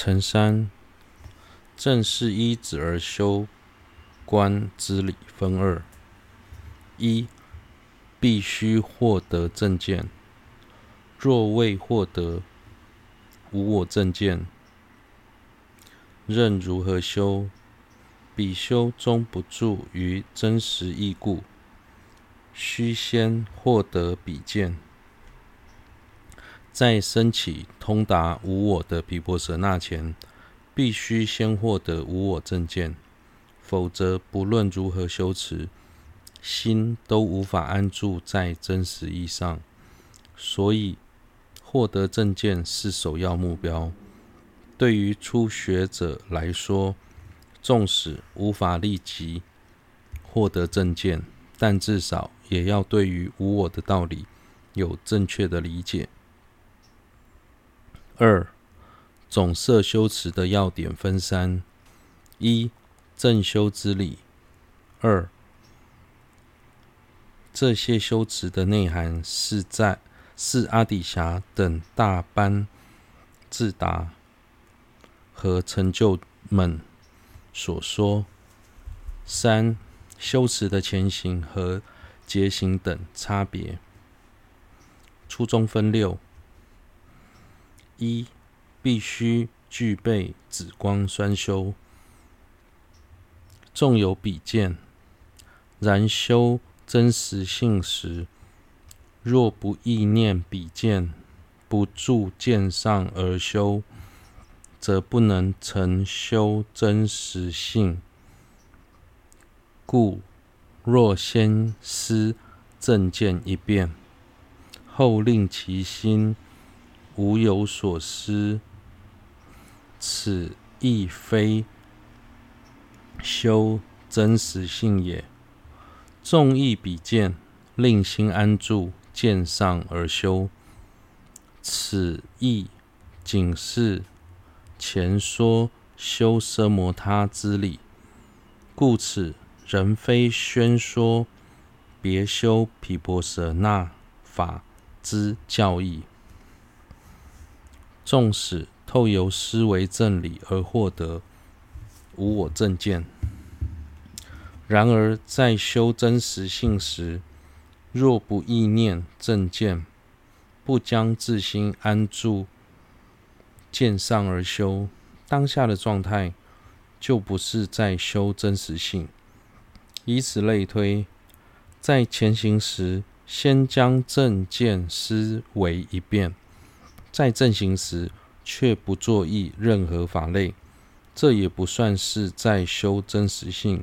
辰三，正是依子而修观之理分二：一、必须获得正见，若未获得无我正见，任如何修，比修终不住于真实义故，须先获得彼见。在升起通达无我的毗婆舍那前，必须先获得无我正见，否则不论如何修持，心都无法安住在真实义上。所以，获得正见是首要目标。对于初学者来说，纵使无法立即获得正见，但至少也要对于无我的道理有正确的理解。二、总摄修持的要点分三：一、正修之理；二、这些修持的内涵是在是阿底峡等大班智达和成就们所说；三、修持的前行和结行等差别。初中分六。一、必须具备止观双修，纵有彼见，然修真实性时，若不意念彼见，不住见上而修，则不能成修真实性。故若先思正见一遍，后令其心。无有所思，此亦非修真实性也。纵忆彼见，令心安住见上而修，此亦仅是前说修奢摩他之理。故此，仍非宣说别修毗婆舍那法之教义。纵使透由思维正理而获得无我正见，然而在修真实性时，若不意念正见，不将自心安住见上而修，当下的状态就不是在修真实性。以此类推，在前行时，先将正见思维一遍。在正行时，却不作意任何法类，这也不算是在修真实性。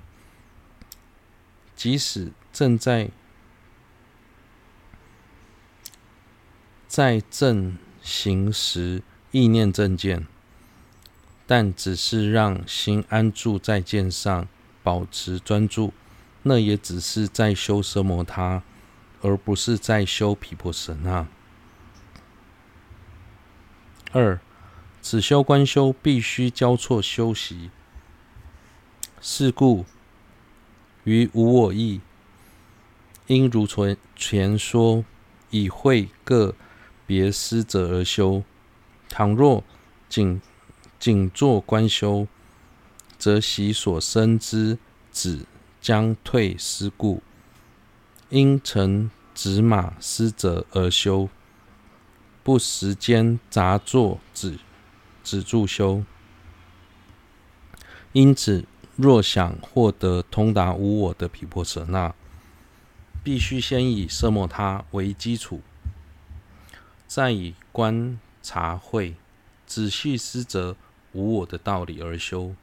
即使正在在正行时意念正见，但只是让心安住在见上，保持专注，那也只是在修奢摩他，而不是在修毗婆舍那。二、此修观修必须交错修习，是故于无我意，应如前说，以会各别师者而修。倘若仅仅做观修，则习所生之止将退失故，应乘止马思则而修。不时间杂作止止住修，因此若想获得通达无我的毗婆舍那，必须先以色莫他为基础，再以观察会仔细思则无我的道理而修。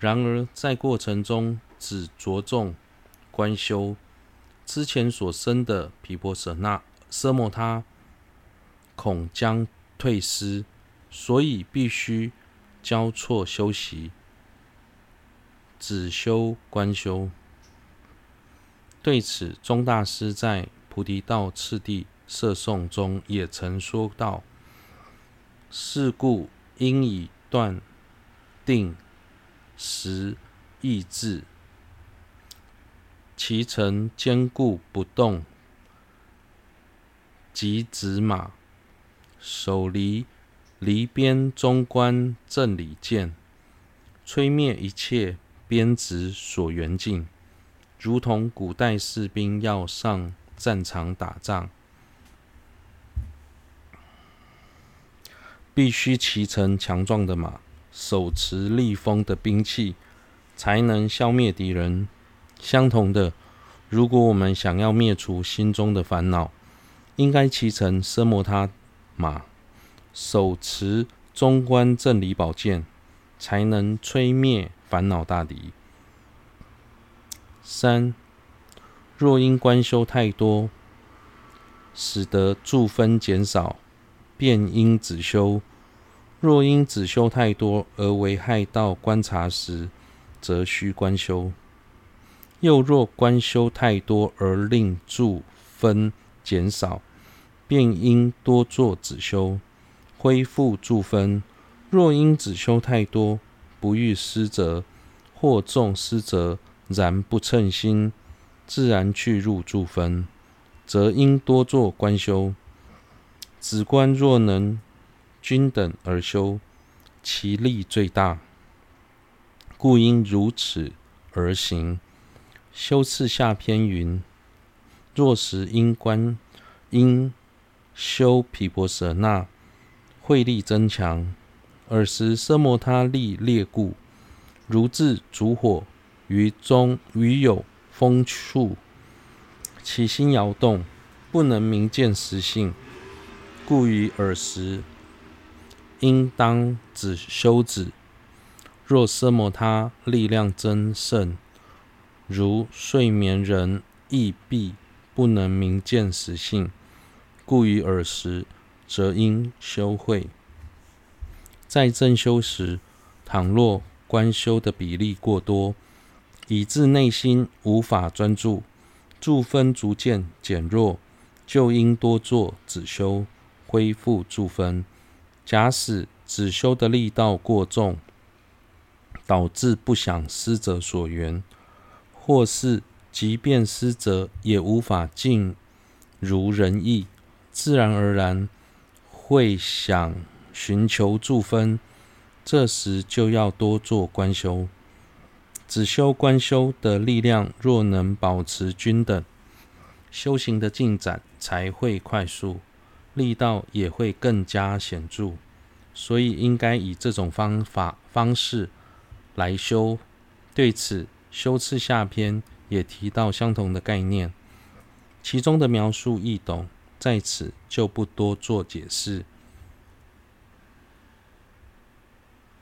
然而在过程中只着重观修，之前所生的毗婆舍那奢摩他。恐将退失，所以必须交错修习，止修观修。对此，钟大师在《菩提道次第摄颂》中也曾说道：“是故应以断定实意志，其成坚固不动，即止马。”手离离边中观正理见，摧灭一切边执所缘境，如同古代士兵要上战场打仗，必须骑乘强壮的马，手持利锋的兵器，才能消灭敌人。相同的，如果我们想要灭除心中的烦恼，应该骑乘奢摩他马。手持中观正理宝剑，才能摧灭烦恼大敌。三，若因观修太多，使得住分减少，便应止修；若因止修太多而危害到观察时，则需观修。又若观修太多而令住分减少，便应多做止修。恢复助分，若因止修太多，不遇师则，或众师则，然不称心，自然去入助分，则应多做观修。止观若能均等而修，其利最大，故应如此而行。修次下篇云：若时因观因修毗婆舍那。慧力增强，尔时奢摩他力劣故，如置烛火于中于有风处，其心摇动，不能明见实性，故于尔时应当止修止。若奢摩他力量增盛，如睡眠人亦必不能明见实性，故于尔时。则应修会。在正修时，倘若观修的比例过多，以致内心无法专注，住分逐渐减弱，就应多做止修，恢复助分。假使止修的力道过重，导致不想师者所缘，或是即便师者也无法尽如人意，自然而然。会想寻求助分，这时就要多做观修。止修观修的力量若能保持均等，修行的进展才会快速，力道也会更加显著。所以应该以这种方法方式来修。对此，修次下篇也提到相同的概念，其中的描述易懂。在此就不多做解释。